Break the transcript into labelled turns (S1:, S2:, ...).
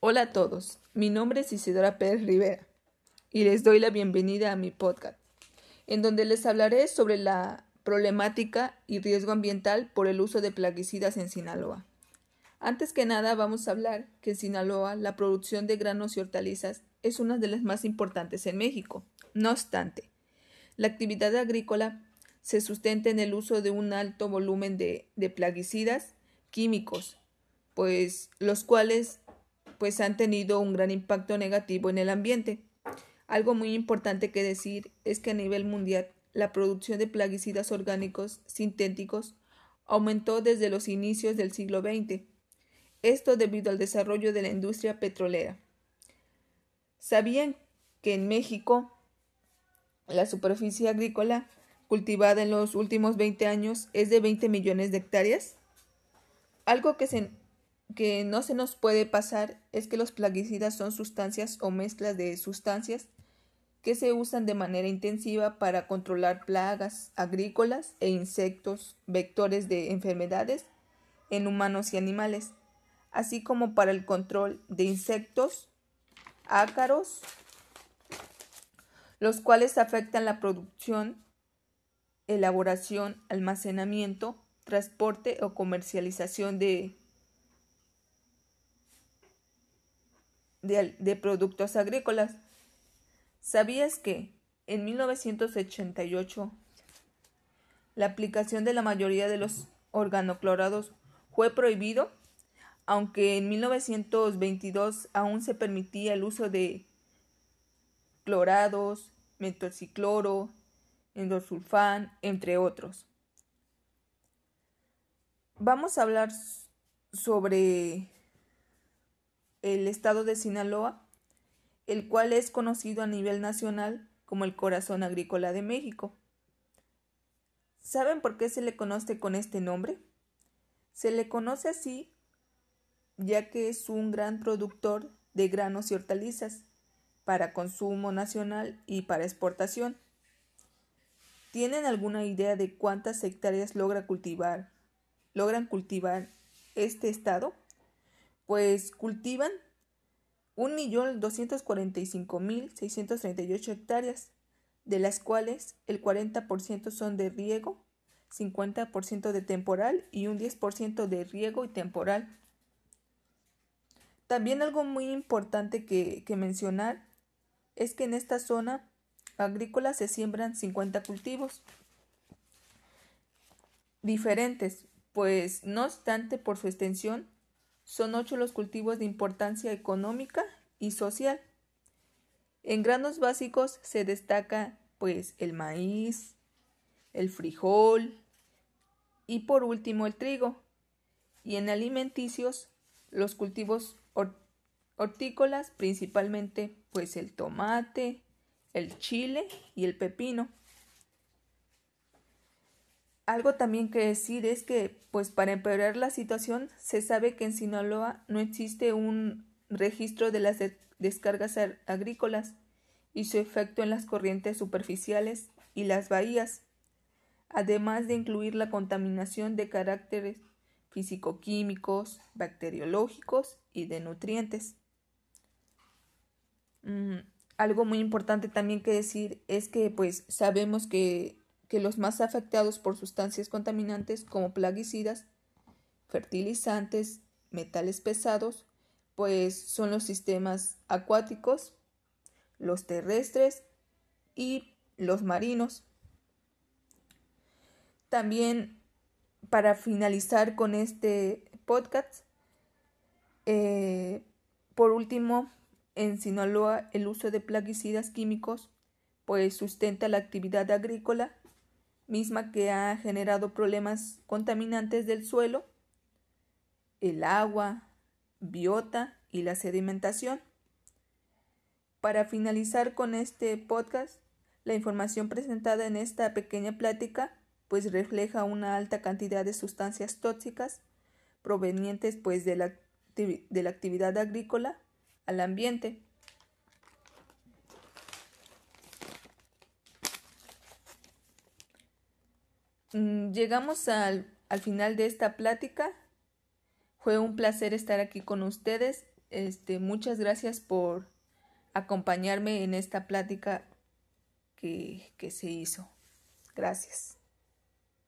S1: Hola a todos, mi nombre es Isidora Pérez Rivera y les doy la bienvenida a mi podcast, en donde les hablaré sobre la problemática y riesgo ambiental por el uso de plaguicidas en Sinaloa. Antes que nada vamos a hablar que en Sinaloa la producción de granos y hortalizas es una de las más importantes en México. No obstante, la actividad agrícola se sustenta en el uso de un alto volumen de, de plaguicidas químicos, pues los cuales pues han tenido un gran impacto negativo en el ambiente. Algo muy importante que decir es que a nivel mundial la producción de plaguicidas orgánicos sintéticos aumentó desde los inicios del siglo XX. Esto debido al desarrollo de la industria petrolera. ¿Sabían que en México la superficie agrícola cultivada en los últimos 20 años es de 20 millones de hectáreas? Algo que se que no se nos puede pasar es que los plaguicidas son sustancias o mezclas de sustancias que se usan de manera intensiva para controlar plagas agrícolas e insectos, vectores de enfermedades en humanos y animales, así como para el control de insectos, ácaros, los cuales afectan la producción, elaboración, almacenamiento, transporte o comercialización de de, productos agrícolas. ¿Sabías que en 1988 la aplicación de la mayoría de los organoclorados fue prohibido, aunque en 1922 aún se permitía el uso de clorados, metocicloro, endosulfán, entre otros. Vamos a hablar sobre el estado de Sinaloa, el cual es conocido a nivel nacional como el corazón agrícola de México. ¿Saben por qué se le conoce con este nombre? Se le conoce así ya que es un gran productor de granos y hortalizas para consumo nacional y para exportación. ¿Tienen alguna idea de cuántas hectáreas logra cultivar, logran cultivar este estado? Pues cultivan 1.245.638 hectáreas, de las cuales el 40% son de riego, 50% de temporal y un 10% de riego y temporal. También algo muy importante que, que mencionar es que en esta zona agrícola se siembran 50 cultivos diferentes, pues no obstante por su extensión son ocho los cultivos de importancia económica y social. En granos básicos se destaca pues el maíz, el frijol y por último el trigo. Y en alimenticios los cultivos hortícolas principalmente pues el tomate, el chile y el pepino. Algo también que decir es que, pues para empeorar la situación, se sabe que en Sinaloa no existe un registro de las descargas agrícolas y su efecto en las corrientes superficiales y las bahías, además de incluir la contaminación de caracteres físico-químicos, bacteriológicos y de nutrientes. Mm, algo muy importante también que decir es que pues sabemos que que los más afectados por sustancias contaminantes como plaguicidas, fertilizantes, metales pesados, pues son los sistemas acuáticos, los terrestres y los marinos. También para finalizar con este podcast, eh, por último, en Sinaloa el uso de plaguicidas químicos pues sustenta la actividad agrícola misma que ha generado problemas contaminantes del suelo, el agua, biota y la sedimentación. Para finalizar con este podcast, la información presentada en esta pequeña plática pues refleja una alta cantidad de sustancias tóxicas provenientes pues de la, de la actividad agrícola al ambiente Mm, llegamos al, al, final de esta plática. Fue un placer estar aquí con ustedes. Este, muchas gracias por acompañarme en esta plática que, que se hizo. Gracias.